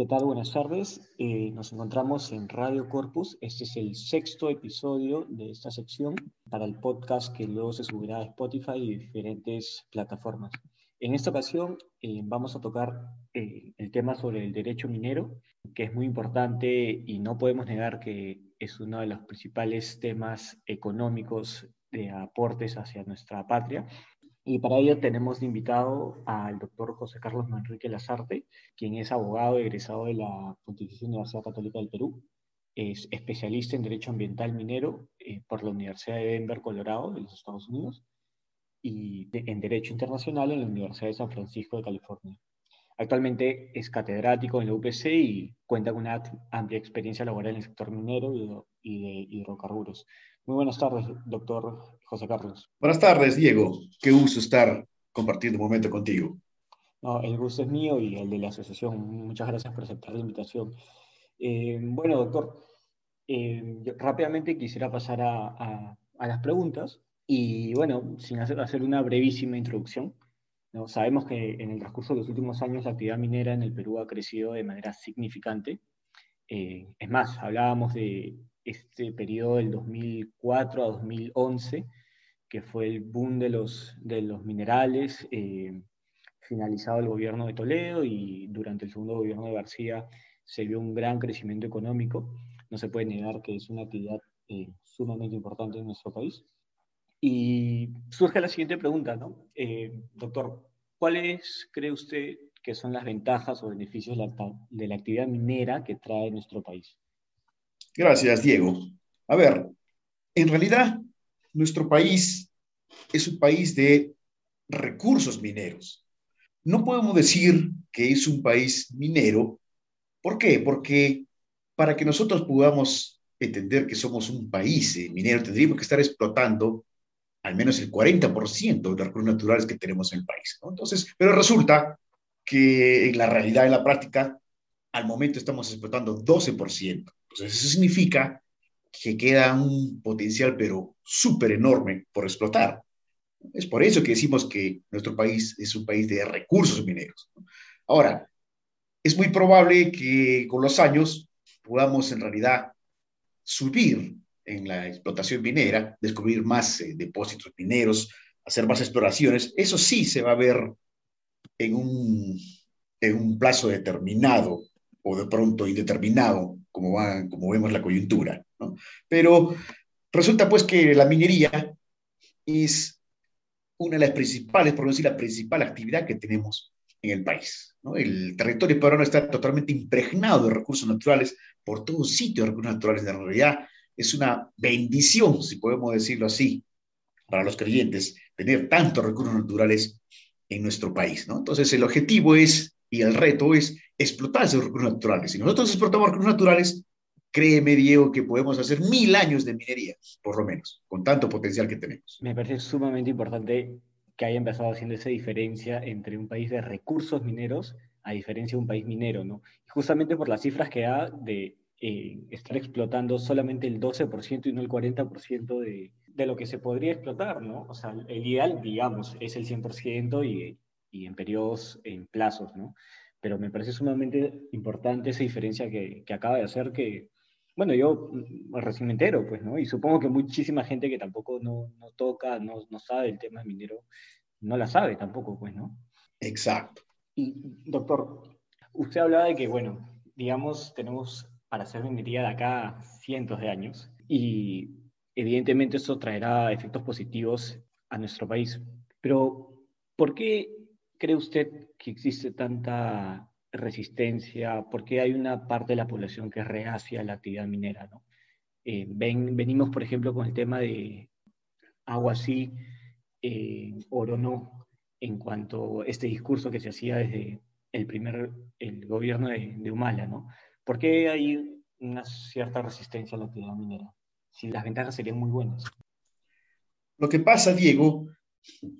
¿Qué tal? Buenas tardes. Eh, nos encontramos en Radio Corpus. Este es el sexto episodio de esta sección para el podcast que luego se subirá a Spotify y diferentes plataformas. En esta ocasión eh, vamos a tocar eh, el tema sobre el derecho minero, que es muy importante y no podemos negar que es uno de los principales temas económicos de aportes hacia nuestra patria y para ello tenemos invitado al doctor José Carlos Manrique Lazarte, quien es abogado egresado de la Pontificia Universidad Católica del Perú. Es especialista en Derecho Ambiental Minero eh, por la Universidad de Denver, Colorado, de los Estados Unidos, y en Derecho Internacional en la Universidad de San Francisco de California. Actualmente es catedrático en la UPC y cuenta con una amplia experiencia laboral en el sector minero y de hidrocarburos. Muy buenas tardes, doctor José Carlos. Buenas tardes, Diego. Qué gusto estar compartiendo un momento contigo. No, el gusto es mío y el de la asociación. Muchas gracias por aceptar la invitación. Eh, bueno, doctor, eh, rápidamente quisiera pasar a, las preguntas y, bueno, sin hacer, hacer una brevísima introducción. ¿no? Sabemos que en el transcurso de los últimos años la actividad minera en el Perú ha crecido de manera significante. Eh, es más, hablábamos de este periodo del 2004 a 2011, que fue el boom de los, de los minerales, eh, finalizado el gobierno de Toledo y durante el segundo gobierno de García se vio un gran crecimiento económico. No se puede negar que es una actividad eh, sumamente importante en nuestro país. Y surge la siguiente pregunta, ¿no? Eh, doctor, ¿cuáles cree usted que son las ventajas o beneficios de la actividad minera que trae nuestro país? Gracias, Diego. A ver, en realidad, nuestro país es un país de recursos mineros. No podemos decir que es un país minero. ¿Por qué? Porque para que nosotros podamos entender que somos un país eh, minero, tendríamos que estar explotando al menos el 40% de los recursos naturales que tenemos en el país. Entonces, pero resulta que en la realidad, en la práctica, al momento estamos explotando 12%. Entonces, eso significa que queda un potencial, pero súper enorme por explotar. Es por eso que decimos que nuestro país es un país de recursos mineros. Ahora, es muy probable que con los años podamos en realidad subir en la explotación minera, descubrir más eh, depósitos mineros, hacer más exploraciones. Eso sí se va a ver en un, en un plazo determinado o de pronto indeterminado, como, vemos la coyuntura. Pero resulta pues que la minería es una de las principales, por no decir la principal actividad que tenemos en el país. El territorio peruano está totalmente impregnado de recursos naturales por todo sitio de recursos naturales. En realidad es una bendición, si podemos decirlo así, para los creyentes, tener tantos recursos naturales en nuestro país. ¿no? Entonces el objetivo es y el reto es explotar esos recursos naturales. Si nosotros explotamos recursos naturales, créeme, Diego, que podemos hacer mil años de minería, por lo menos, con tanto potencial que tenemos. Me parece sumamente importante que haya empezado haciendo esa diferencia entre un país de recursos mineros a diferencia de un país minero, ¿no? Justamente por las cifras que da de eh, estar explotando solamente el 12% y no el 40% de, de lo que se podría explotar, ¿no? O sea, el ideal, digamos, es el 100% y y en periodos, en plazos, ¿no? Pero me parece sumamente importante esa diferencia que, que acaba de hacer que, bueno, yo mm, recién me entero, pues, ¿no? Y supongo que muchísima gente que tampoco no, no toca, no, no sabe el tema minero, no la sabe tampoco, pues, ¿no? Exacto. Y, doctor, usted hablaba de que, bueno, digamos, tenemos para hacer minería de acá cientos de años y evidentemente eso traerá efectos positivos a nuestro país. Pero, ¿por qué cree usted que existe tanta resistencia? ¿Por qué hay una parte de la población que es reacia a la actividad minera? ¿no? Eh, ven, venimos, por ejemplo, con el tema de agua sí, eh, oro no, en cuanto a este discurso que se hacía desde el primer el gobierno de, de Humala. ¿no? ¿Por qué hay una cierta resistencia a la actividad minera? Si las ventajas serían muy buenas. Lo que pasa, Diego,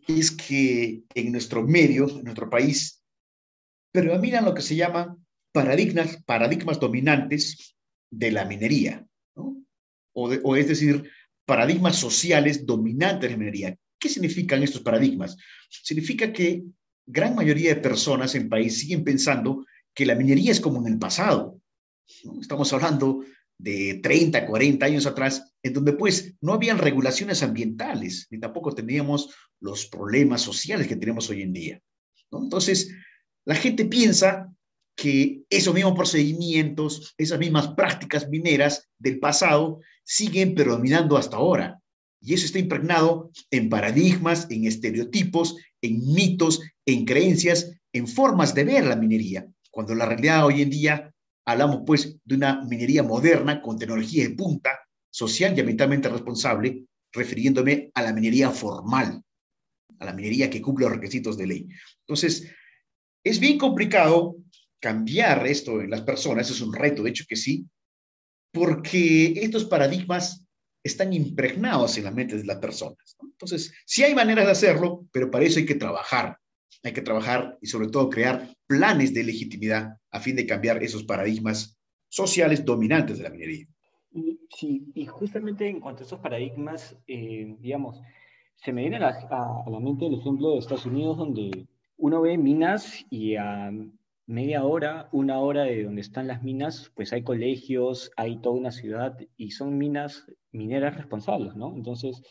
es que en nuestro medio, en nuestro país, predominan lo que se llaman paradigmas, paradigmas dominantes de la minería, o, es decir, paradigmas sociales dominantes de la minería. ¿Qué significan estos paradigmas? Significa que gran mayoría de personas en el país siguen pensando que la minería es como en el pasado. Estamos hablando de 30, 40 años atrás, en donde pues no habían regulaciones ambientales, ni tampoco teníamos los problemas sociales que tenemos hoy en día. Entonces, la gente piensa que esos mismos procedimientos, esas mismas prácticas mineras del pasado siguen predominando hasta ahora. Y eso está impregnado en paradigmas, en estereotipos, en mitos, en creencias, en formas de ver la minería, cuando la realidad hoy en día hablamos pues de una minería moderna con tecnología de punta, social y ambientalmente responsable, refiriéndome a la minería formal, a la minería que cumple los requisitos de ley. Entonces, es bien complicado cambiar esto en las personas, es un reto, de hecho que sí, porque estos paradigmas están impregnados en las mentes de las personas. Entonces, sí hay maneras de hacerlo, pero para eso hay que trabajar. Hay que trabajar y sobre todo crear planes de legitimidad a fin de cambiar esos paradigmas sociales dominantes de la minería. Sí, y justamente en cuanto a esos paradigmas, eh, digamos, se me viene a la, a la, mente el ejemplo de Estados Unidos, donde uno ve minas y a media hora, una hora de donde están las minas, pues hay colegios, hay toda una ciudad y son minas mineras responsables, ¿no? Entonces,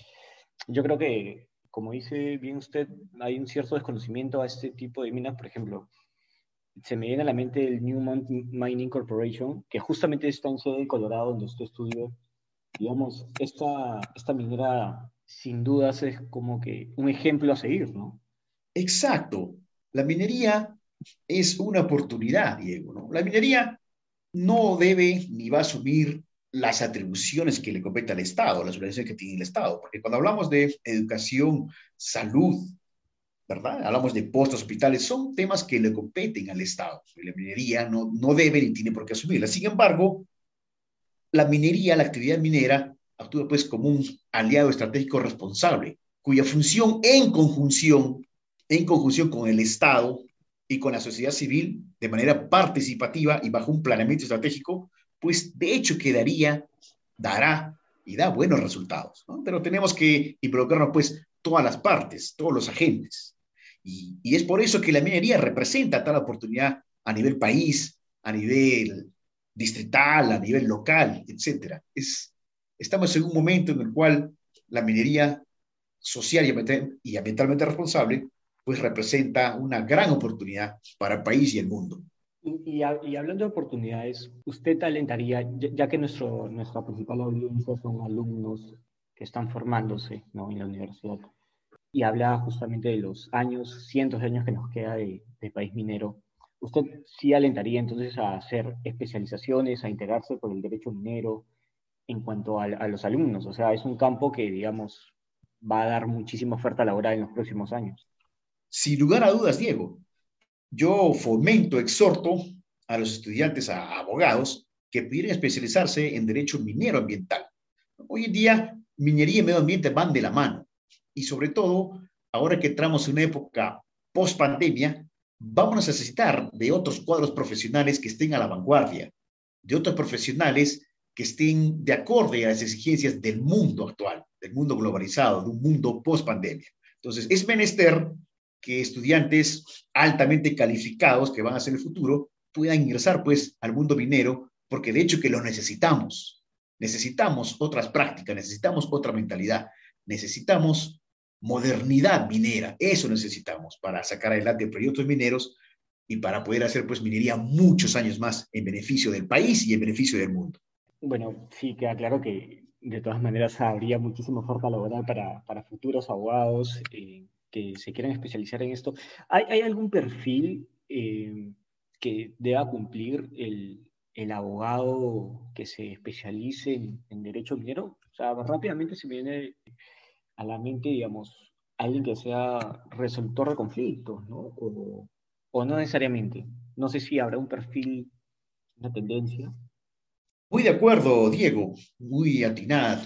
yo creo que, como dice bien usted, hay un cierto desconocimiento a este tipo de minas, por ejemplo, se me viene a la mente el Newmont Mining Corporation, que justamente está en sede de Colorado, donde usted estudió. Digamos, esta, esta minera sin dudas es como que un ejemplo a seguir, ¿no? Exacto. La minería es una oportunidad, Diego, ¿no? La minería no debe ni va a asumir las atribuciones que le compete al Estado, las obligaciones que tiene el Estado, porque cuando hablamos de educación, salud, ¿verdad? Hablamos de postos, hospitales, son temas que le competen al Estado. La minería no, no debe ni tiene por qué asumirla. Sin embargo, la minería, la actividad minera, actúa pues como un aliado estratégico responsable, cuya función en conjunción, en conjunción con el Estado y con la sociedad civil, de manera participativa y bajo un planeamiento estratégico, pues de hecho quedaría, dará y da buenos resultados. Pero tenemos que involucrarnos pues todas las partes, todos los agentes. Y, es por eso que la minería representa tal oportunidad a nivel país, a nivel distrital, a nivel local, etc. Es, estamos en un momento en el cual la minería social y ambientalmente responsable pues representa una gran oportunidad para el país y el mundo. Y, hablando de oportunidades, ¿usted alentaría, ya, que nuestro, nuestra principal audiencia son alumnos que están formándose ¿no? en la universidad, y habla justamente de los años, cientos de años que nos queda de, país minero. ¿Usted sí alentaría entonces a hacer especializaciones, a integrarse por el derecho minero en cuanto a, a, los alumnos? O sea, es un campo que, digamos, va a dar muchísima oferta laboral en los próximos años. Sin lugar a dudas, Diego. Yo fomento, exhorto a los estudiantes, a abogados, que pudieran especializarse en derecho minero ambiental. Hoy en día, minería y medio ambiente van de la mano y sobre todo, ahora que entramos en una época post pandemia, vamos a necesitar de otros cuadros profesionales que estén a la vanguardia, de otros profesionales que estén de acorde a las exigencias del mundo actual, del mundo globalizado, de un mundo post pandemia. Entonces, es menester que estudiantes altamente calificados que van a ser el futuro puedan ingresar pues al mundo minero, porque de hecho que lo necesitamos. Necesitamos otras prácticas, necesitamos otra mentalidad, necesitamos modernidad minera. Eso necesitamos para sacar adelante proyectos mineros y para poder hacer pues minería muchos años más en beneficio del país y en beneficio del mundo. Bueno, sí, queda claro que de todas maneras habría muchísima oferta laboral para, para futuros abogados eh, que se quieran especializar en esto. ¿Hay, hay algún perfil eh, que deba cumplir el, el, abogado que se especialice en, derecho minero? O sea, rápidamente se me viene a la mente, digamos, alguien que sea resolutor de conflictos, ¿no? O, no necesariamente. No sé si habrá un perfil, una tendencia. Muy de acuerdo, Diego. Muy atinada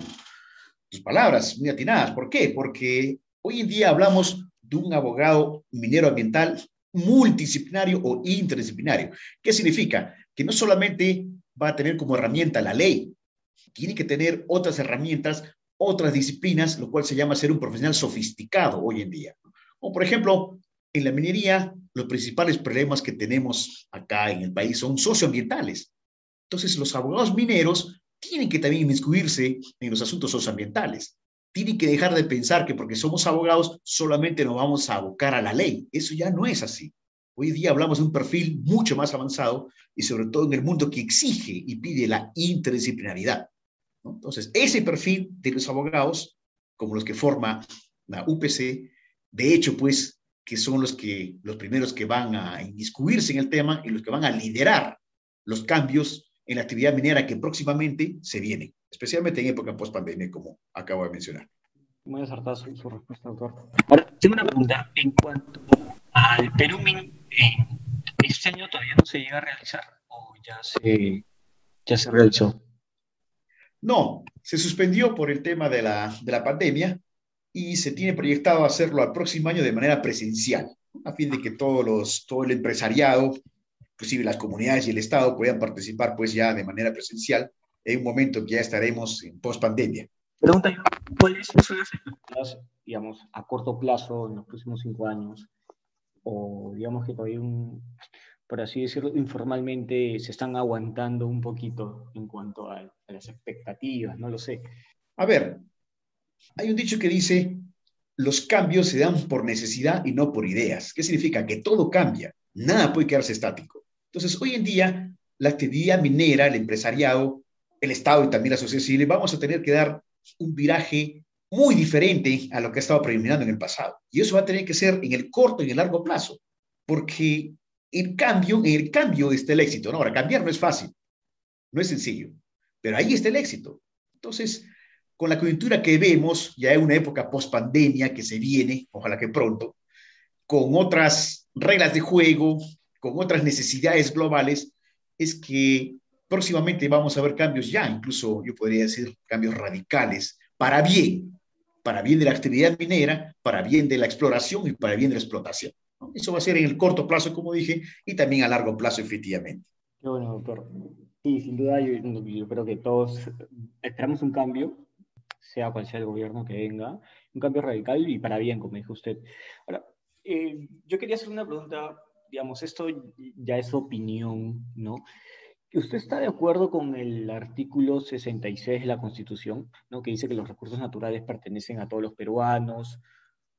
tus palabras, muy atinadas. ¿Por qué? Porque hoy en día hablamos de un abogado minero ambiental multidisciplinario o interdisciplinario. ¿Qué significa? Que no solamente va a tener como herramienta la ley, tiene que tener otras herramientas otras disciplinas, lo cual se llama ser un profesional sofisticado hoy en día. O por ejemplo, en la minería los principales problemas que tenemos acá en el país son socioambientales. Entonces, los abogados mineros tienen que también inmiscuirse en los asuntos socioambientales. Tienen que dejar de pensar que porque somos abogados solamente nos vamos a abocar a la ley. Eso ya no es así. Hoy día hablamos de un perfil mucho más avanzado y sobre todo en el mundo que exige y pide la interdisciplinaridad. Entonces, ese perfil de los abogados, como los que forma la UPC, de hecho, pues, que son los, que, los primeros que van a inmiscuirse en el tema y los que van a liderar los cambios en la actividad minera que próximamente se viene, especialmente en época post-pandemia, como acabo de mencionar. Muy acertada su, su, respuesta, doctor. Ahora, tengo una pregunta. En cuanto al Perumin, ¿este año todavía no se llega a realizar o ya se, ya se realizó? No, se suspendió por el tema de la, de la pandemia y se tiene proyectado hacerlo al próximo año de manera presencial, a fin de que todos los, todo el empresariado inclusive las comunidades y el Estado puedan participar pues ya de manera presencial en un momento que ya estaremos en post-pandemia. Pregunta yo, ¿cuáles son las expectativas, digamos, a corto plazo, en los próximos cinco años? O digamos que todavía, un, por así decirlo, informalmente se están aguantando un poquito en cuanto a, a las expectativas, no lo sé. A ver, hay un dicho que dice, los cambios se dan por necesidad y no por ideas. ¿Qué significa? Que todo cambia, nada puede quedarse estático. Entonces, hoy en día, la actividad minera, el empresariado, el Estado y también la sociedad civil, vamos a tener que dar un viraje muy diferente a lo que ha estado predominando en el pasado. Y eso va a tener que ser en el corto y en el largo plazo, porque el cambio, en el cambio está el éxito. ¿no? Ahora, cambiar no es fácil, no es sencillo, pero ahí está el éxito. Entonces, con la coyuntura que vemos, ya en una época post-pandemia que se viene, ojalá que pronto, con otras reglas de juego, con otras necesidades globales, es que próximamente vamos a ver cambios ya, incluso yo podría decir cambios radicales, para bien, para bien de la actividad minera, para bien de la exploración y para bien de la explotación. Eso va a ser en el corto plazo, como dije, y también a largo plazo, efectivamente. Qué bueno, doctor. Sí, sin duda, yo, yo creo que todos esperamos un cambio, sea cual sea el gobierno que venga, un cambio radical y para bien, como dijo usted. Ahora, eh, yo quería hacer una pregunta digamos, esto ya es opinión, ¿no? ¿Usted está de acuerdo con el artículo 66 de la Constitución, ¿no? que dice que los recursos naturales pertenecen a todos los peruanos?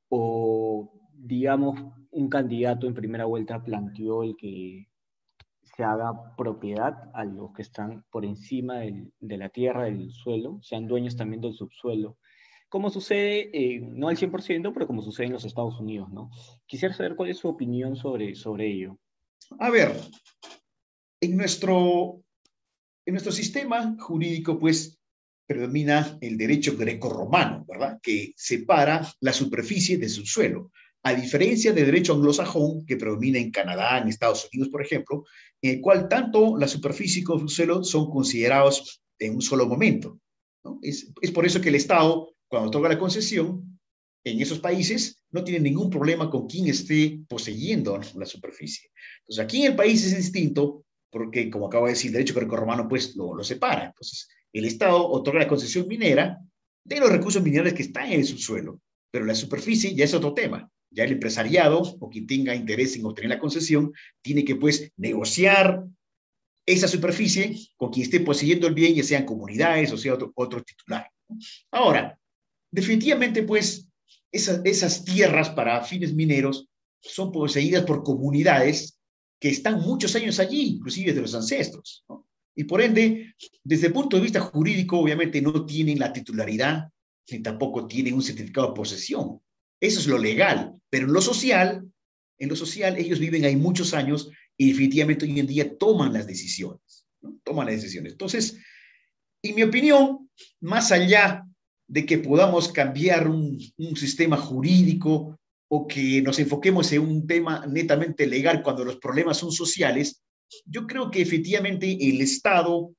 O, digamos, un candidato en primera vuelta planteó el que se haga propiedad a los que están por encima del, de la tierra, del suelo, sean dueños también del subsuelo como sucede, eh, no al 100%, pero como sucede en los Estados Unidos, ¿no? Quisiera saber cuál es su opinión sobre, sobre ello. A ver, en nuestro, en nuestro sistema jurídico, pues, predomina el derecho grecorromano, ¿verdad? Que separa la superficie de su suelo, a diferencia del derecho anglosajón que predomina en Canadá, en Estados Unidos, por ejemplo, en el cual tanto la superficie como el suelo son considerados en un solo momento. ¿no? Es, es por eso que el Estado cuando otorga la concesión, en esos países no tiene ningún problema con quien esté poseyendo la superficie. Entonces, aquí en el país es distinto porque, como acabo de decir, el derecho greco-romano pues lo, lo separa. Entonces, el Estado otorga la concesión minera de los recursos minerales que están en el subsuelo, pero la superficie ya es otro tema. Ya el empresariado o quien tenga interés en obtener la concesión tiene que pues negociar esa superficie con quien esté poseyendo el bien, ya sean comunidades o sea otro, otro titular. Ahora, Definitivamente, pues, esas, tierras para fines mineros son poseídas por comunidades que están muchos años allí, inclusive de los ancestros. Y por ende, desde el punto de vista jurídico, obviamente no tienen la titularidad ni tampoco tienen un certificado de posesión. Eso es lo legal, pero en lo social, en lo social ellos viven ahí muchos años y definitivamente hoy en día toman las decisiones, toman las decisiones. Entonces, en mi opinión, más allá de que podamos cambiar un, un, sistema jurídico o que nos enfoquemos en un tema netamente legal cuando los problemas son sociales, yo creo que efectivamente el Estado,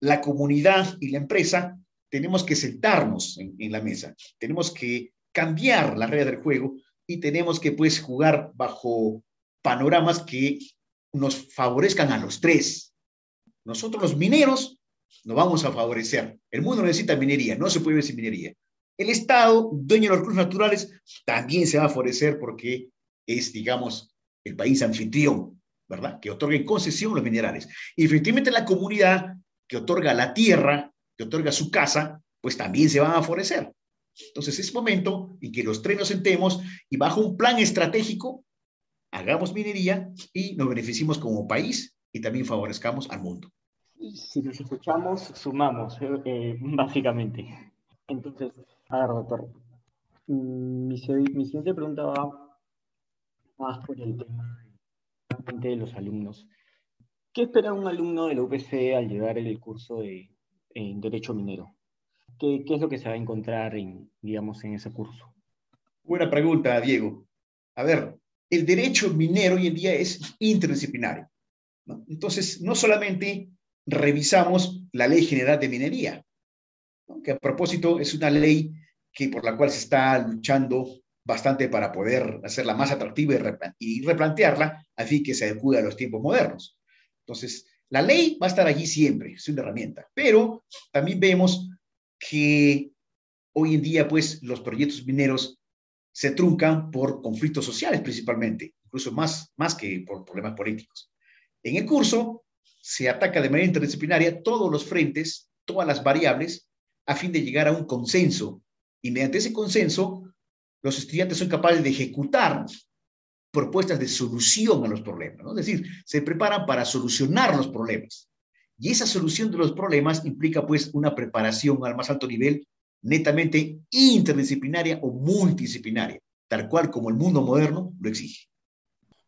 la comunidad y la empresa tenemos que sentarnos en, en la mesa, tenemos que cambiar la regla del juego y tenemos que pues jugar bajo panoramas que nos favorezcan a los tres. Nosotros los mineros nos vamos a favorecer. El mundo necesita minería, no se puede vivir sin minería. El Estado, dueño de los recursos naturales, también se va a favorecer porque es, digamos, el país anfitrión, ¿verdad? Que otorga en concesión los minerales. Y efectivamente la comunidad que otorga la tierra, que otorga su casa, pues también se van a favorecer. Entonces es momento en que los tres nos sentemos y bajo un plan estratégico hagamos minería y nos beneficiemos como país y también favorezcamos al mundo. Si nos escuchamos, sumamos, eh, básicamente. Entonces, a ver, doctor, mm, mi, mi siguiente pregunta va más por el tema de los alumnos. ¿Qué espera un alumno de la UPC al llegar el curso de en Derecho Minero? ¿Qué, ¿Qué, es lo que se va a encontrar en, digamos, en ese curso? Buena pregunta, Diego. A ver, el derecho minero hoy en día es interdisciplinario. Entonces, no solamente revisamos la Ley General de Minería, que a propósito es una ley que, por la cual se está luchando bastante para poder hacerla más atractiva y, replantearla, así que se adecue a los tiempos modernos. Entonces, la ley va a estar allí siempre, es una herramienta, pero también vemos que hoy en día, pues, los proyectos mineros se truncan por conflictos sociales principalmente, incluso más, más que por problemas políticos. En el curso se ataca de manera interdisciplinaria todos los frentes, todas las variables, a fin de llegar a un consenso. Y mediante ese consenso, los estudiantes son capaces de ejecutar propuestas de solución a los problemas. Es decir, se preparan para solucionar los problemas. Y esa solución de los problemas implica pues una preparación al más alto nivel netamente interdisciplinaria o multidisciplinaria, tal cual como el mundo moderno lo exige.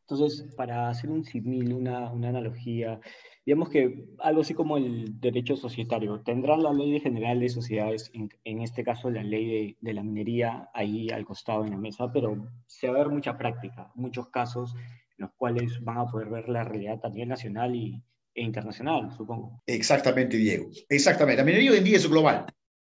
Entonces, para hacer un simil, una, una analogía, digamos que algo así como el derecho societario, tendrán la ley general de sociedades, en, en este caso la ley de, de, la minería, ahí al costado en la mesa, pero se va a ver mucha práctica, muchos casos en los cuales van a poder ver la realidad nivel nacional y, e internacional, supongo. Exactamente, Diego. Exactamente. La minería hoy en día es global,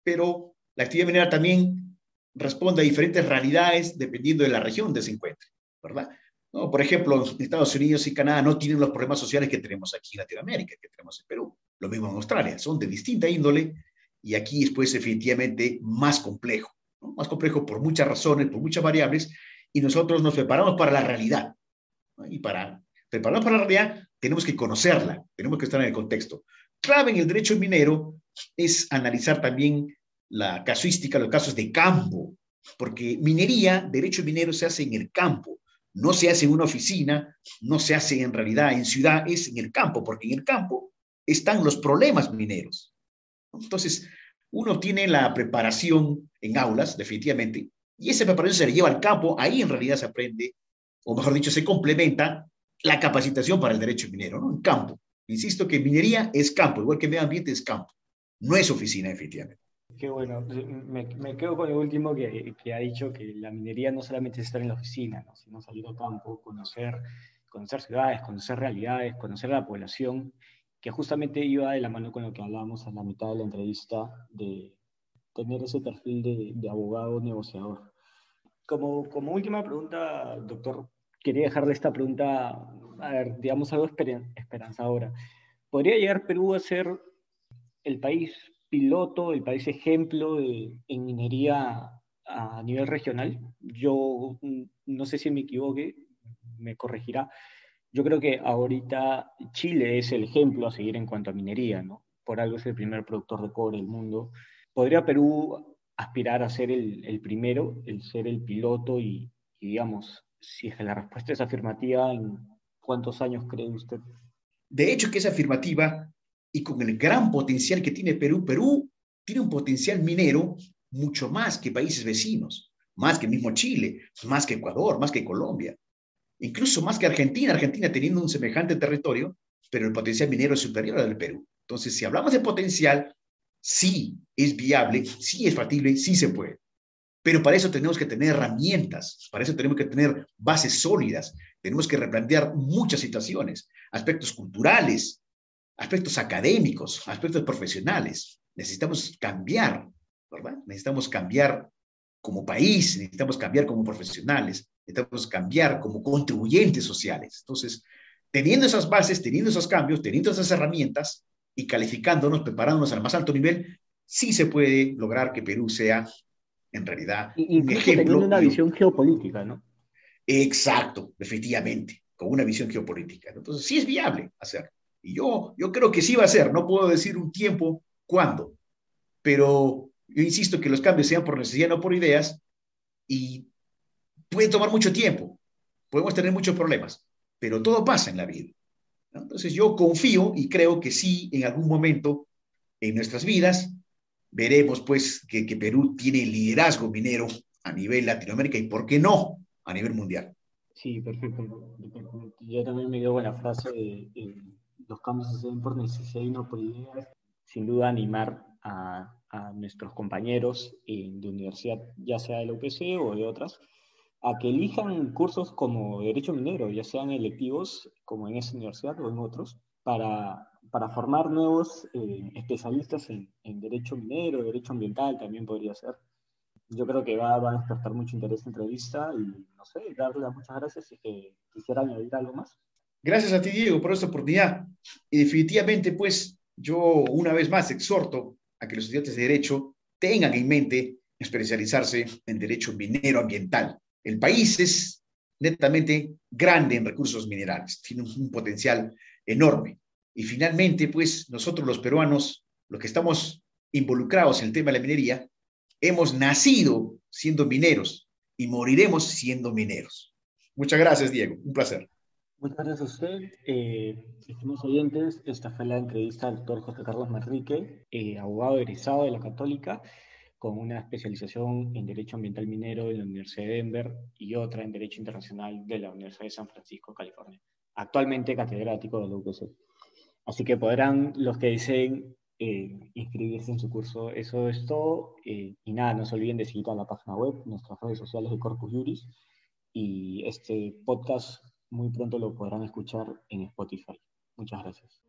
pero la actividad minera también responde a diferentes realidades dependiendo de la región donde se encuentre, ¿verdad? ¿No? Por ejemplo, Estados Unidos y Canadá no tienen los problemas sociales que tenemos aquí en Latinoamérica, que tenemos en Perú. Lo mismo en Australia, son de distinta índole y aquí es pues definitivamente más complejo, más complejo por muchas razones, por muchas variables, y nosotros nos preparamos para la realidad. Y para prepararnos para la realidad tenemos que conocerla, tenemos que estar en el contexto. Clave en el derecho minero es analizar también la casuística, los casos de campo, porque minería, derecho minero se hace en el campo, no se hace en una oficina, no se hace en realidad en ciudad, es en el campo, porque en el campo están los problemas mineros. Entonces, uno tiene la preparación en aulas, definitivamente, y esa preparación se le lleva al campo, ahí en realidad se aprende, o mejor dicho, se complementa la capacitación para el derecho minero, ¿no? En campo. Insisto que minería es campo, igual que medio ambiente es campo, no es oficina, efectivamente. Qué bueno, me, me, quedo con el último que, que, ha dicho que la minería no solamente es estar en la oficina, ¿no? sino salir al campo, conocer, conocer ciudades, conocer realidades, conocer la población, que justamente iba de la mano con lo que hablábamos a la mitad de la entrevista, de tener ese perfil de, de abogado negociador. Como, como última pregunta, doctor, quería dejarle esta pregunta, a ver, digamos algo esperanzadora. ¿Podría llegar Perú a ser el país piloto, el país ejemplo de, en minería a nivel regional. Yo mm, no sé si me equivoque, me corregirá. Yo creo que ahorita Chile es el ejemplo a seguir en cuanto a minería, ¿no? Por algo es el primer productor de cobre del mundo. ¿Podría Perú aspirar a ser el, primero, el ser el piloto y, y, digamos, si la respuesta es afirmativa, ¿en cuántos años cree usted? De hecho, que es afirmativa y con el gran potencial que tiene Perú, Perú tiene un potencial minero mucho más que países vecinos, más que mismo Chile, más que Ecuador, más que Colombia, incluso más que Argentina, Argentina teniendo un semejante territorio, pero el potencial minero es superior al del Perú. Entonces, si hablamos de potencial, sí es viable, sí es factible, sí se puede. Pero para eso tenemos que tener herramientas, para eso tenemos que tener bases sólidas, tenemos que replantear muchas situaciones, aspectos culturales, aspectos académicos, aspectos profesionales. Necesitamos cambiar, ¿verdad? Necesitamos cambiar como país, necesitamos cambiar como profesionales, necesitamos cambiar como contribuyentes sociales. Entonces, teniendo esas bases, teniendo esos cambios, teniendo esas herramientas y calificándonos, preparándonos al más alto nivel, sí se puede lograr que Perú sea en realidad un ejemplo. Teniendo una visión geopolítica, ¿no? Exacto, efectivamente. con una visión geopolítica. Entonces, sí es viable hacerlo. Y yo, yo creo que sí va a ser. No puedo decir un tiempo cuándo, pero yo insisto que los cambios sean por necesidad, no por ideas, y puede tomar mucho tiempo. Podemos tener muchos problemas, pero todo pasa en la vida. Entonces yo confío y creo que sí, en algún momento en nuestras vidas, veremos pues que, que Perú tiene liderazgo minero a nivel Latinoamérica y, ¿por qué no?, a nivel mundial. Sí, perfecto. Yo también me dio buena frase de, los cambios hacen por necesidad y por ideas. Sin duda animar a, a nuestros compañeros de universidad, ya sea de la UPC o de otras, a que elijan cursos como Derecho Minero, ya sean electivos, como en esa universidad o en otros, para, para formar nuevos eh, especialistas en, en, Derecho Minero, Derecho Ambiental también podría ser. Yo creo que va, va a despertar mucho interés en entrevista y, no sé, darle muchas gracias y que quisiera añadir algo más. Gracias a ti, Diego, por esta oportunidad. Y definitivamente, pues, yo una vez más exhorto a que los estudiantes de Derecho tengan en mente especializarse en Derecho Minero Ambiental el país es netamente grande en recursos minerales, tiene un, potencial enorme. Y finalmente, pues nosotros los peruanos, los que estamos involucrados en el tema de la minería, hemos nacido siendo mineros y moriremos siendo mineros. Muchas gracias, Diego. Un placer. Muchas gracias a usted. Eh, estimados oyentes, esta fue la entrevista al doctor José Carlos Manrique, eh, abogado egresado de la Católica con una especialización en Derecho Ambiental Minero de la Universidad de Denver y otra en Derecho Internacional de la Universidad de San Francisco, California. Actualmente catedrático de la UPC. Así que podrán los que deseen eh, inscribirse en su curso. Eso es todo. Eh, y nada, no se olviden de seguir a la página web, nuestras redes sociales de Corpus Juris. Y este podcast muy pronto lo podrán escuchar en Spotify. Muchas gracias.